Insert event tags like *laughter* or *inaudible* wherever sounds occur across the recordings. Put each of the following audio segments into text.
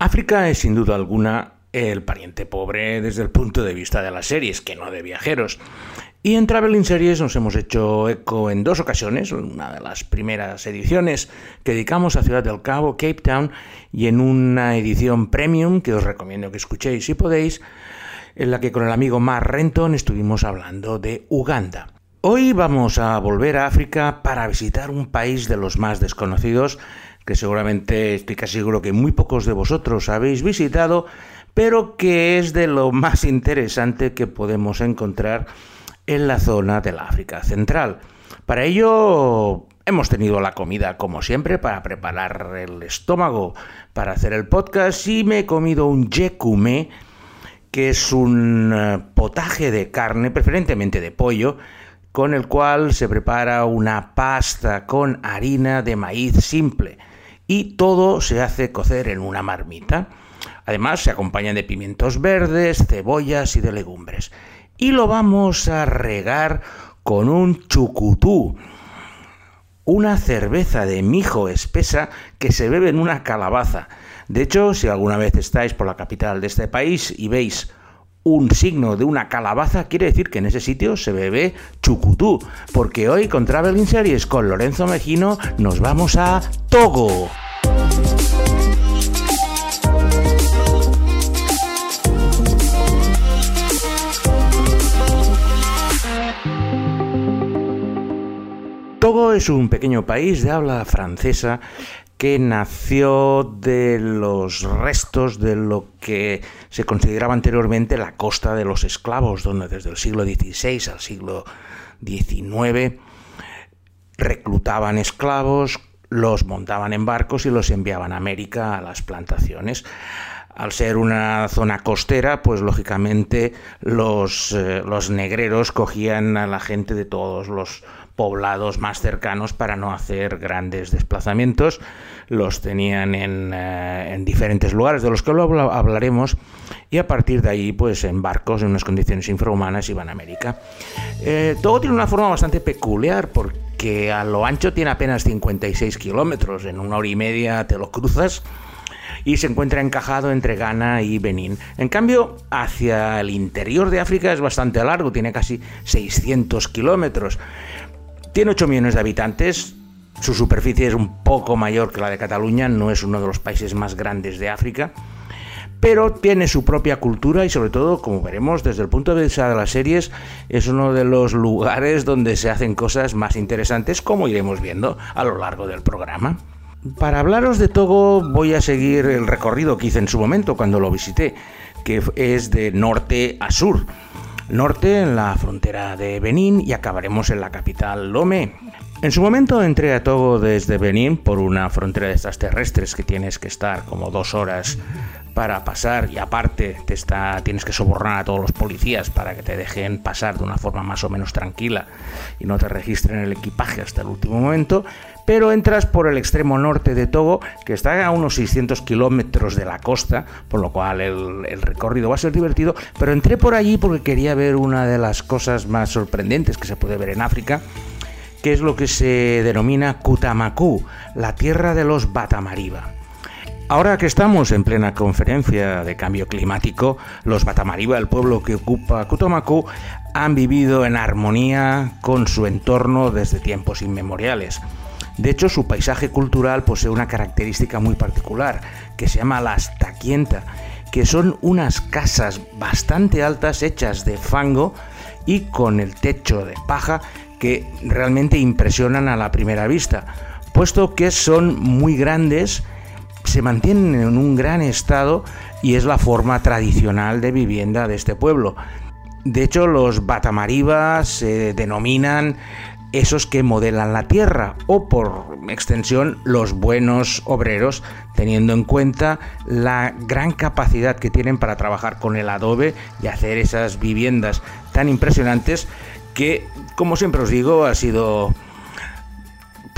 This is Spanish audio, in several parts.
África es sin duda alguna el pariente pobre desde el punto de vista de las series, que no de viajeros. Y en Traveling Series nos hemos hecho eco en dos ocasiones, una de las primeras ediciones que dedicamos a Ciudad del Cabo, Cape Town, y en una edición premium que os recomiendo que escuchéis si podéis, en la que con el amigo Mark Renton estuvimos hablando de Uganda. Hoy vamos a volver a África para visitar un país de los más desconocidos que seguramente estoy casi seguro que muy pocos de vosotros habéis visitado, pero que es de lo más interesante que podemos encontrar en la zona del África Central. Para ello hemos tenido la comida como siempre para preparar el estómago para hacer el podcast y me he comido un yekume que es un eh, potaje de carne, preferentemente de pollo, con el cual se prepara una pasta con harina de maíz simple y todo se hace cocer en una marmita. Además se acompañan de pimientos verdes, cebollas y de legumbres. Y lo vamos a regar con un chucutú, una cerveza de mijo espesa que se bebe en una calabaza. De hecho, si alguna vez estáis por la capital de este país y veis un signo de una calabaza quiere decir que en ese sitio se bebe chucutú, porque hoy con Traveling Series con Lorenzo Mejino nos vamos a Togo. Togo es un pequeño país de habla francesa que nació de los restos de lo que se consideraba anteriormente la costa de los esclavos, donde desde el siglo XVI al siglo XIX reclutaban esclavos, los montaban en barcos y los enviaban a América a las plantaciones. Al ser una zona costera, pues lógicamente los, eh, los negreros cogían a la gente de todos los poblados más cercanos para no hacer grandes desplazamientos. Los tenían en, eh, diferentes lugares de los que luego hablaremos y a partir de ahí, pues en barcos en unas condiciones infrahumanas iban a América. Eh, todo tiene una forma bastante peculiar porque a lo ancho tiene apenas 56 kilómetros, en una hora y media te lo cruzas y se encuentra encajado entre Ghana y Benín. En cambio, hacia el interior de África es bastante largo, tiene casi 600 kilómetros. Tiene 8 millones de habitantes, su superficie es un poco mayor que la de Cataluña, no es uno de los países más grandes de África, pero tiene su propia cultura y sobre todo, como veremos desde el punto de vista de las series, es uno de los lugares donde se hacen cosas más interesantes, como iremos viendo a lo largo del programa. Para hablaros de Togo voy a seguir el recorrido que hice en su momento cuando lo visité, que es de norte a sur norte en la frontera de Benín y acabaremos en la capital Lomé. En su momento entré a Togo desde Benín por una frontera de estas terrestres que tienes que estar como dos horas para pasar y aparte te está, tienes que sobornar a todos los policías para que te dejen pasar de una forma más o menos tranquila y no te registren el equipaje hasta el último momento pero entras por el extremo norte de Togo, que está a unos 600 kilómetros de la costa, por lo cual el, recorrido va a ser divertido, pero entré por allí porque quería ver una de las cosas más sorprendentes que se puede ver en África, que es lo que se denomina Kutamaku, la tierra de los Batamariba. Ahora que estamos en plena conferencia de cambio climático, los Batamariba, el pueblo que ocupa Kutamaku, han vivido en armonía con su entorno desde tiempos inmemoriales. De hecho, su paisaje cultural posee una característica muy particular, que se llama la taquienta, que son unas casas bastante altas hechas de fango y con el techo de paja que realmente impresionan a la primera vista, puesto que son muy grandes, se mantienen en un gran estado y es la forma tradicional de vivienda de este pueblo. De hecho, los batamaribas se denominan esos que modelan la tierra o por extensión los buenos obreros teniendo en cuenta la gran capacidad que tienen para trabajar con el adobe y hacer esas viviendas tan impresionantes que como siempre os digo ha sido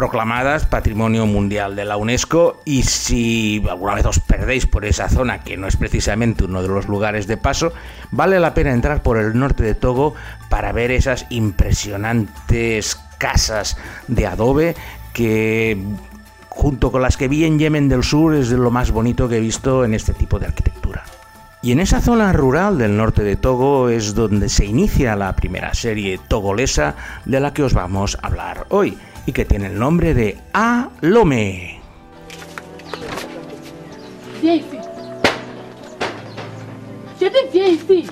proclamadas Patrimonio Mundial de la UNESCO y si alguna vez os perdéis por esa zona, que no es precisamente uno de los lugares de paso, vale la pena entrar por el norte de Togo para ver esas impresionantes casas de adobe que junto con las que vi en Yemen del Sur, es de lo más bonito que he visto en este tipo de arquitectura. Y en esa zona rural del norte de Togo es donde se inicia la primera serie togolesa de la que os vamos a hablar hoy y que tiene el nombre de Alome. Viens ici. Je dis viens ici.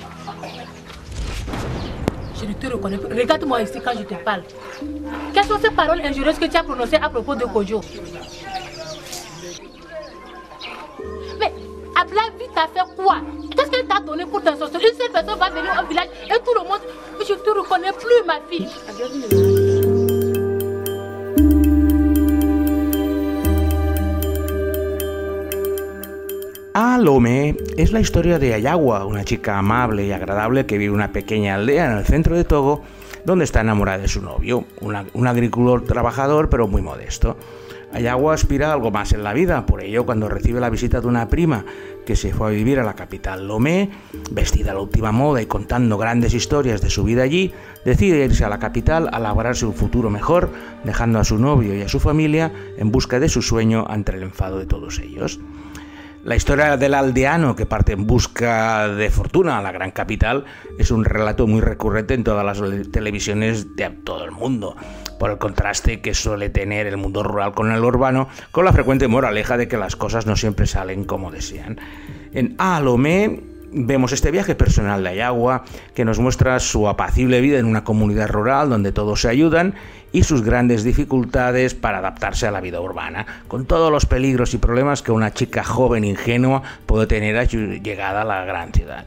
Je ne te reconnais plus. Regarde-moi ici quand je te parle. Quelles sont ces paroles injurieuses que tu as prononcées à propos de Kojo? Mais Abla vite t'as fait quoi? Qu'est-ce qu'elle t'a donné pour t'insorcer Une seule personne va venir au village et tout le monde. Je ne te reconnais plus, ma fille. Alome es la historia de Ayawa, una chica amable y agradable que vive en una pequeña aldea en el centro de Togo, donde está enamorada de su novio, un agricultor trabajador pero muy modesto. Ayawa aspira a algo más en la vida, por ello cuando recibe la visita de una prima que se fue a vivir a la capital Lomé, vestida a la última moda y contando grandes historias de su vida allí, decide irse a la capital a labrarse un futuro mejor, dejando a su novio y a su familia en busca de su sueño ante el enfado de todos ellos. La historia del aldeano que parte en busca de fortuna a la gran capital es un relato muy recurrente en todas las le- televisiones de todo el mundo, por el contraste que suele tener el mundo rural con el urbano, con la frecuente moraleja de que las cosas no siempre salen como desean. En Alomé vemos este viaje personal de Ayagua que nos muestra su apacible vida en una comunidad rural donde todos se ayudan y sus grandes dificultades para adaptarse a la vida urbana, con todos los peligros y problemas que una chica joven ingenua puede tener a su llegada a la gran ciudad.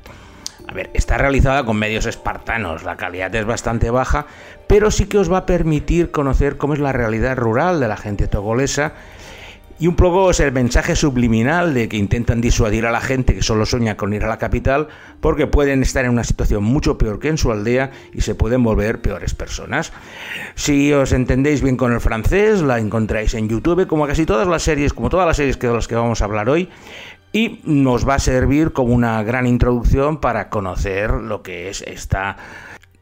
A ver, está realizada con medios espartanos, la calidad es bastante baja, pero sí que os va a permitir conocer cómo es la realidad rural de la gente togolesa y un poco es el mensaje subliminal de que intentan disuadir a la gente que solo sueña con ir a la capital porque pueden estar en una situación mucho peor que en su aldea y se pueden volver peores personas. Si os entendéis bien con el francés, la encontráis en YouTube como casi todas las series, como todas las series de las que vamos a hablar hoy. Y nos va a servir como una gran introducción para conocer lo que es esta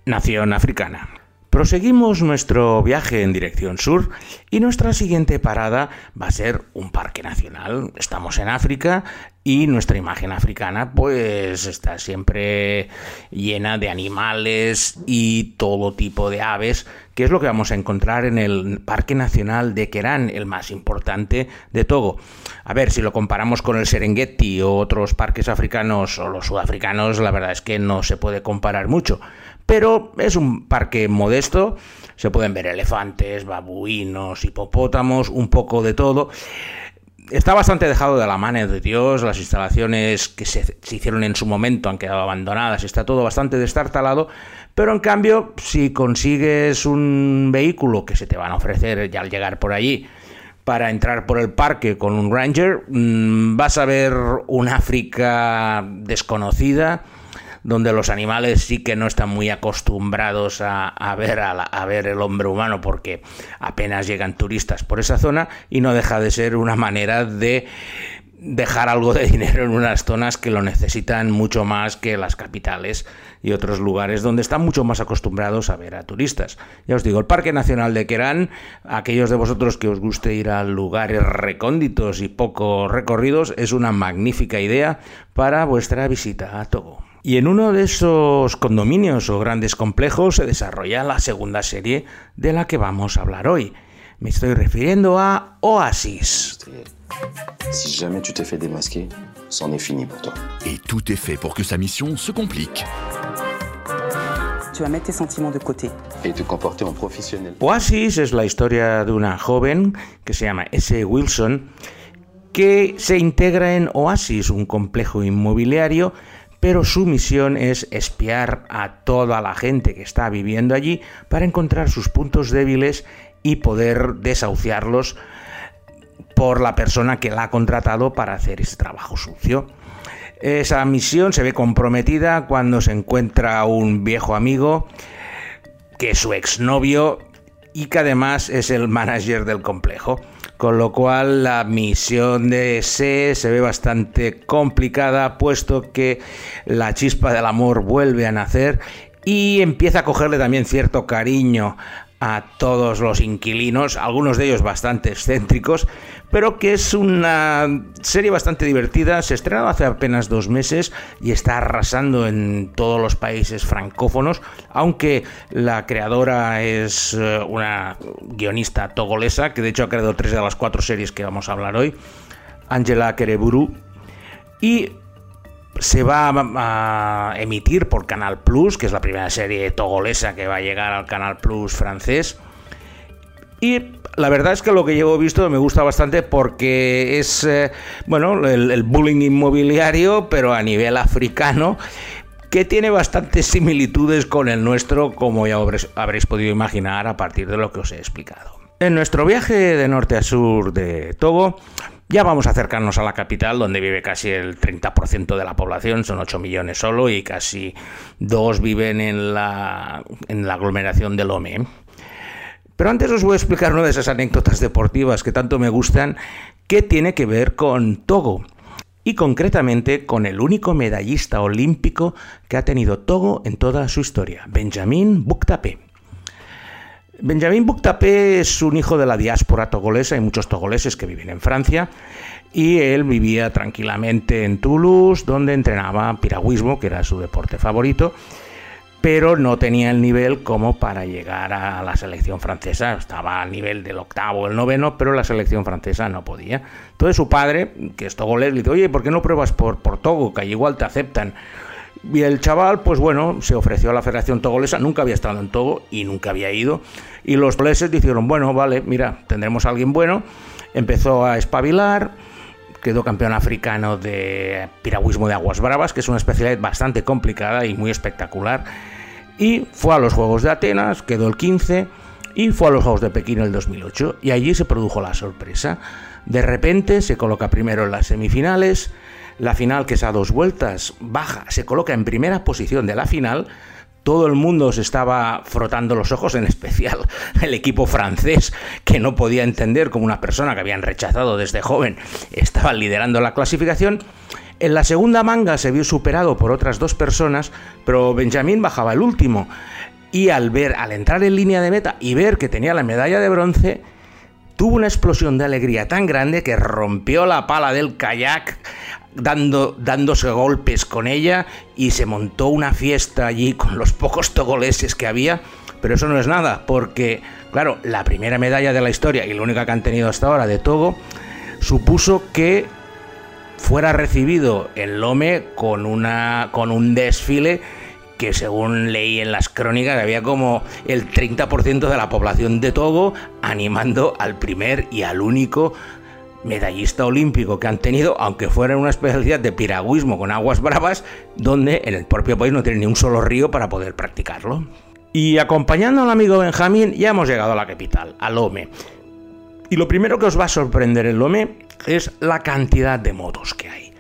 nación africana. Proseguimos nuestro viaje en dirección sur y nuestra siguiente parada va a ser un parque nacional. Estamos en África y nuestra imagen africana pues está siempre llena de animales y todo tipo de aves, que es lo que vamos a encontrar en el Parque Nacional de Kerán, el más importante de Togo. A ver, si lo comparamos con el Serengeti o otros parques africanos o los sudafricanos, la verdad es que no se puede comparar mucho pero es un parque modesto, se pueden ver elefantes, babuinos, hipopótamos, un poco de todo. Está bastante dejado de la mano de Dios, las instalaciones que se, hicieron en su momento han quedado abandonadas, está todo bastante destartalado, pero en cambio, si consigues un vehículo que se te van a ofrecer ya al llegar por allí, para entrar por el parque con un ranger, mmm, vas a ver un África desconocida, donde los animales sí que no están muy acostumbrados a, ver a, la, a, ver el hombre humano porque apenas llegan turistas por esa zona y no deja de ser una manera de dejar algo de *laughs* dinero en unas zonas que lo necesitan mucho más que las capitales y otros lugares donde están mucho más acostumbrados a ver a turistas. Ya os digo, el Parque Nacional de Kerán, aquellos de vosotros que os guste ir a lugares recónditos y poco recorridos, es una magnífica idea para vuestra visita a Togo. Y en uno de esos condominios o grandes complejos se desarrolla la segunda serie de la que vamos a hablar hoy. Me estoy refiriendo a Oasis. Si jamais tu t'es fait démasquer, c'en est fini pour toi. Et tout est fait pour que sa mission se complique. Tu vas mettre tes sentiments de côté. Et te comporter en professionnel. Oasis es la historia de una joven que se llama S. Wilson que se integra en Oasis, un complejo inmobiliario pero su misión es espiar a toda la gente que está viviendo allí para encontrar sus puntos débiles y poder desahuciarlos por la persona que la ha contratado para hacer ese trabajo sucio. Esa misión se ve comprometida cuando se encuentra un viejo amigo que su exnovio y que además es el manager del complejo con lo cual la misión de S se ve bastante complicada puesto que la chispa del amor vuelve a nacer y empieza a cogerle también cierto cariño a todos los inquilinos, algunos de ellos bastante excéntricos, pero que es una serie bastante divertida. Se estrenó hace apenas dos meses y está arrasando en todos los países francófonos, aunque la creadora es eh, una guionista togolesa, que de hecho ha creado tres de las cuatro series que vamos a hablar hoy, Angela Kereburu, y se va a emitir por Canal Plus, que es la primera serie togolesa que va a llegar al Canal Plus francés. Y la verdad es que lo que llevo visto me gusta bastante porque es, eh, bueno, el, bullying inmobiliario, pero a nivel africano, que tiene bastantes similitudes con el nuestro, como ya habréis podido imaginar a partir de lo que os he explicado. En nuestro viaje de norte a sur de Togo, ya vamos a acercarnos a la capital, donde vive casi el 30% de la población, son 8 millones solo, y casi 2 viven en la, en la aglomeración de Lomé. Pero antes os voy a explicar una de esas anécdotas deportivas que tanto me gustan, que tiene que ver con Togo, y concretamente con el único medallista olímpico que ha tenido Togo en toda su historia, Benjamin Buktape. Benjamin Buktapé es un hijo de la diáspora togolesa, hay muchos togoleses que viven en Francia, y él vivía tranquilamente en Toulouse, donde entrenaba piragüismo, que era su deporte favorito, pero no tenía el nivel como para llegar a la selección francesa. Estaba al nivel del octavo, el noveno, pero la selección francesa no podía. Entonces su padre, que es togolés, le dice, oye, ¿por qué no pruebas por, por Togo? Que igual te aceptan. Y el chaval, pues bueno, se ofreció a la Federación Togolesa, nunca había estado en Togo y nunca había ido. Y los togoleses dijeron, bueno, vale, mira, tendremos a alguien bueno. Empezó a espabilar, quedó campeón africano de piragüismo de aguas bravas, que es una especialidad bastante complicada y muy espectacular. Y fue a los Juegos de Atenas, quedó el 15, y fue a los Juegos de Pekín el 2008. Y allí se produjo la sorpresa. De repente se coloca primero en las semifinales, la final, que es a dos vueltas, baja, se coloca en primera posición de la final. Todo el mundo se estaba frotando los ojos, en especial el equipo francés, que no podía entender cómo una persona que habían rechazado desde joven estaba liderando la clasificación. En la segunda manga se vio superado por otras dos personas, pero Benjamín bajaba el último. Y al ver, al entrar en línea de meta y ver que tenía la medalla de bronce, tuvo una explosión de alegría tan grande que rompió la pala del kayak dando, dándose golpes con ella y se montó una fiesta allí con los pocos togoleses que había. Pero eso no es nada, porque, claro, la primera medalla de la historia y la única que han tenido hasta ahora de Togo supuso que fuera recibido en Lome con, una, con un desfile que según leí en las crónicas había como el 30% de la población de Togo animando al primer y al único medallista olímpico que han tenido, aunque fuera una especialidad de piragüismo con aguas bravas, donde en el propio país no tiene ni un solo río para poder practicarlo. Y acompañando al amigo Benjamín, ya hemos llegado a la capital, a Lome. Y lo primero que os va a sorprender en Lome es la cantidad de motos que hay.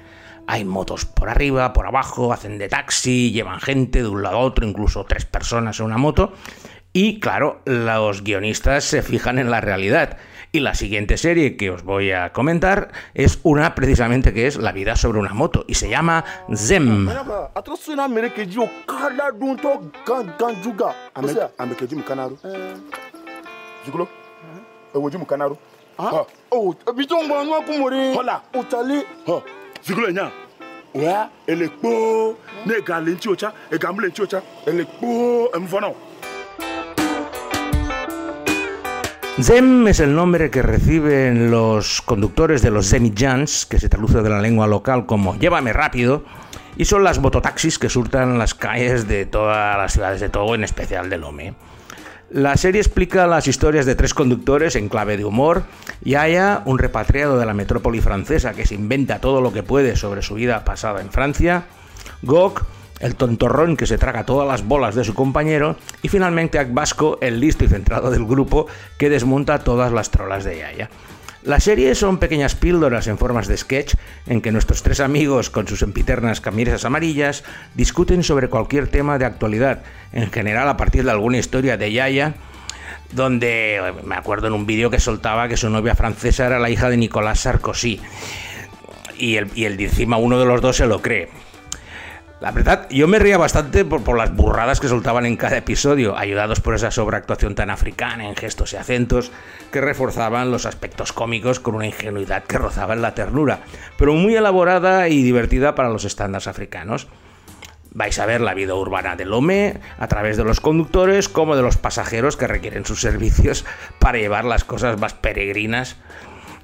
Hay motos por arriba, por abajo, hacen de taxi, llevan gente de un lado a otro, incluso tres personas en una moto. Y claro, los guionistas se fijan en la realidad y la siguiente serie que os voy a comentar es una precisamente que es La vida sobre una moto y se llama Zem. Zem es el nombre que reciben los conductores de los Zemijans, que se traduce de la lengua local como llévame rápido, y son las mototaxis que surtan las calles de todas las ciudades de Togo, en especial de Lome. La serie explica las historias de tres conductores en clave de humor. y haya un repatriado de la metrópoli francesa que se inventa todo lo que puede sobre su vida pasada en Francia. Gok, el tontorrón que se traga todas las bolas de su compañero, y finalmente Akbasco, el listo y centrado del grupo, que desmonta todas las trolas de Yaya. La serie son pequeñas píldoras en formas de sketch en que nuestros tres amigos, con sus empiternas camisas amarillas, discuten sobre cualquier tema de actualidad, en general a partir de alguna historia de Yaya, donde me acuerdo en un vídeo que soltaba que su novia francesa era la hija de Nicolas Sarkozy, y el, y el encima uno de los dos se lo cree. La verdad, yo me ría bastante por, las burradas que soltaban en cada episodio, ayudados por esa sobreactuación tan africana en gestos y acentos que reforzaban los aspectos cómicos con una ingenuidad que rozaba en la ternura, pero muy elaborada y divertida para los estándares africanos. Vais a ver la vida urbana del Lomé a través de los conductores como de los pasajeros que requieren sus servicios para llevar las cosas más peregrinas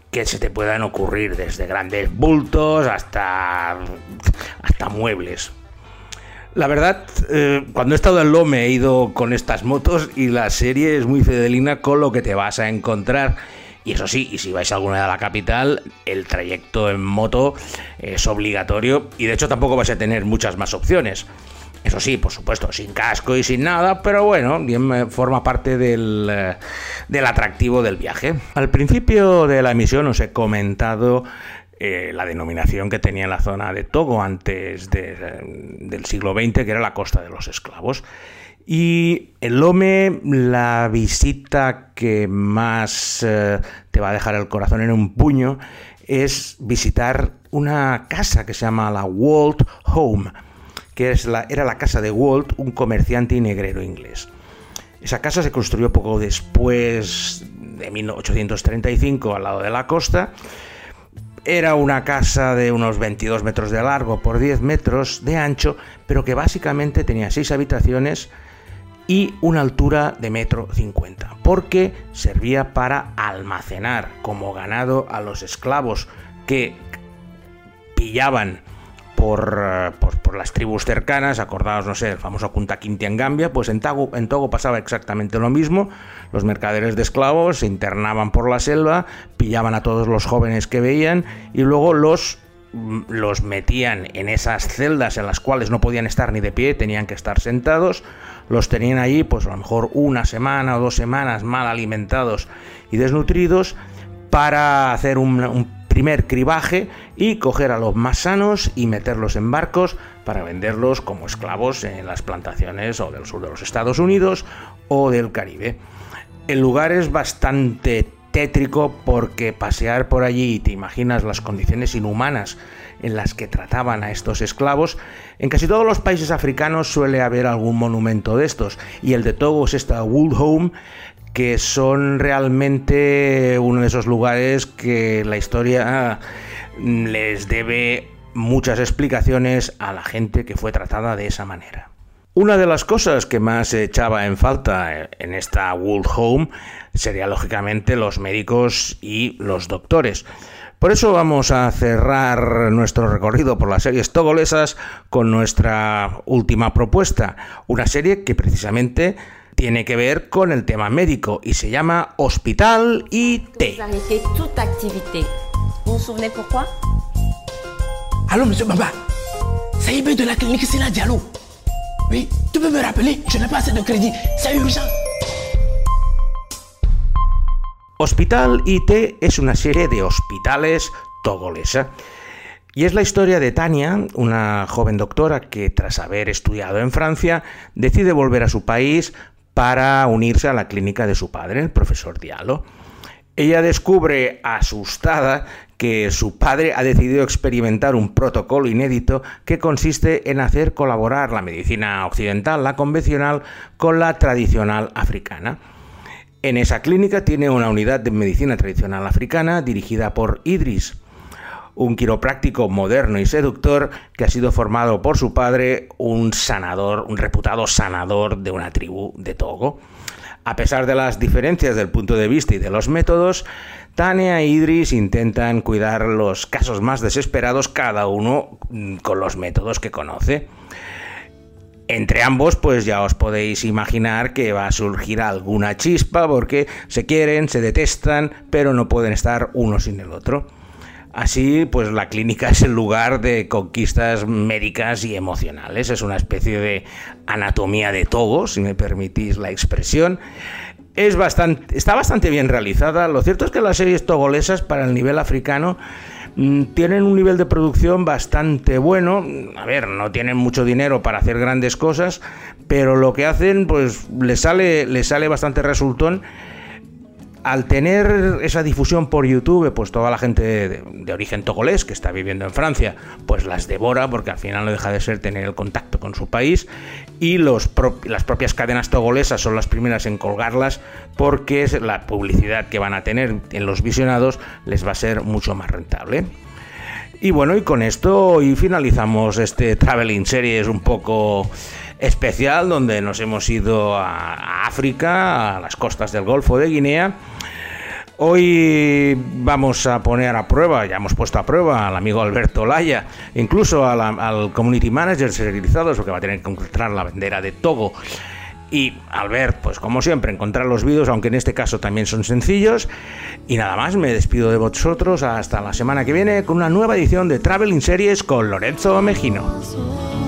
que se te puedan ocurrir, desde grandes bultos hasta, hasta muebles. La verdad, eh, cuando he estado en Lome he ido con estas motos y la serie es muy fidelina con lo que te vas a encontrar. Y eso sí, y si vais a alguna de la capital, el trayecto en moto es obligatorio y de hecho tampoco vais a tener muchas más opciones. Eso sí, por supuesto, sin casco y sin nada, pero bueno, bien forma parte del, eh, del atractivo del viaje. Al principio de la emisión os he comentado eh, la denominación que tenía la zona de Togo antes del siglo XX, que era la costa de los esclavos. Y el Lome, la visita que más eh, te va a dejar el corazón en un puño es visitar una casa que se llama la Walt Home, que es la, era la casa de Walt, un comerciante y negrero inglés. Esa casa se construyó poco después de 1835 al lado de la costa era una casa de unos 22 metros de largo por 10 metros de ancho, pero que básicamente tenía 6 habitaciones y una altura de metro 50, porque servía para almacenar como ganado a los esclavos que pillaban por, por, las tribus cercanas, acordados, no sé, el famoso Kunta Kinte en Gambia, pues en Togo, en pasaba exactamente lo mismo. Los mercaderes de esclavos se internaban por la selva, pillaban a todos los jóvenes que veían y luego los los metían en esas celdas en las cuales no podían estar ni de pie, tenían que estar sentados, los tenían allí pues a lo mejor una semana o dos semanas mal alimentados y desnutridos para hacer un primer cribaje y coger a los más sanos y meterlos en barcos para venderlos como esclavos en las plantaciones o del sur de los Estados Unidos o del Caribe. El lugar es bastante tétrico porque pasear por allí y te imaginas las condiciones inhumanas en las que trataban a estos esclavos, en casi todos los países africanos suele haber algún monumento de estos y el de Togo es esta Wood Home que son realmente uno de esos lugares que la historia mm, les debe muchas explicaciones a la gente que fue tratada de esa manera. Una de las cosas que más echaba en falta en esta World Home sería lógicamente los médicos y los doctores. Por eso vamos a cerrar nuestro recorrido por las series togolesas con nuestra última propuesta, una serie que precisamente tiene que ver con el tema médico y se llama Hospital IT. Vous souvenez pourquoi Allô, monsieur Baba. Ça y est, de la clinique, Diallo. Oui, tu peux me rappeler Je n'ai pas assez de crédit. C'est urgent. Hospital IT es una serie de hospitales togolesa. Y es la historia de Tania, una joven doctora que tras haber estudiado en Francia decide volver a su país para unirse a la clínica de su padre, el profesor Diallo. Ella descubre, asustada, que su padre ha decidido experimentar un protocolo inédito que consiste en hacer colaborar la medicina occidental, la convencional, con la tradicional africana. En esa clínica tiene una unidad de medicina tradicional africana dirigida por Idris, un quiropráctico moderno y seductor que ha sido formado por su padre, un sanador, un reputado sanador de una tribu de Togo. A pesar de las diferencias del punto de vista y de los métodos, Tania e Idris intentan cuidar los casos más desesperados, cada uno mm, con los métodos que conoce. Entre ambos, pues ya os podéis imaginar que va a surgir alguna chispa porque se quieren, se detestan, pero no pueden estar uno sin el otro. Así, pues la clínica *laughs* es el lugar de conquistas médicas y emocionales. Es una especie de anatomía de todo, si me permitís la expresión. Es bastante, está bastante bien realizada. Lo cierto es que las series togolesas para el nivel africano tienen un nivel de producción bastante bueno. A ver, no tienen mucho dinero para hacer grandes cosas, pero lo que hacen, pues les sale, les sale bastante resultón al tener esa difusión por YouTube, pues toda la gente de, origen togolés que está viviendo en Francia, pues las devora porque al final no deja de ser tener el contacto con su país y las propias cadenas togolesas son las primeras en colgarlas porque es la publicidad que van a tener en los visionados les va a ser mucho más rentable. Y bueno, y con esto hoy finalizamos este Traveling Series un poco especial donde nos hemos ido a África, a las costas del Golfo de Guinea Hoy vamos a poner a prueba, ya hemos puesto a prueba al amigo Alberto Laya, incluso al community manager serializado, porque va a tener que encontrar la bandera de Togo. Y Albert, pues como siempre, encontrar los vídeos, aunque en este caso también son sencillos. Y nada más, me despido de vosotros hasta la semana que viene con una nueva edición de Traveling Series con Lorenzo Mejino.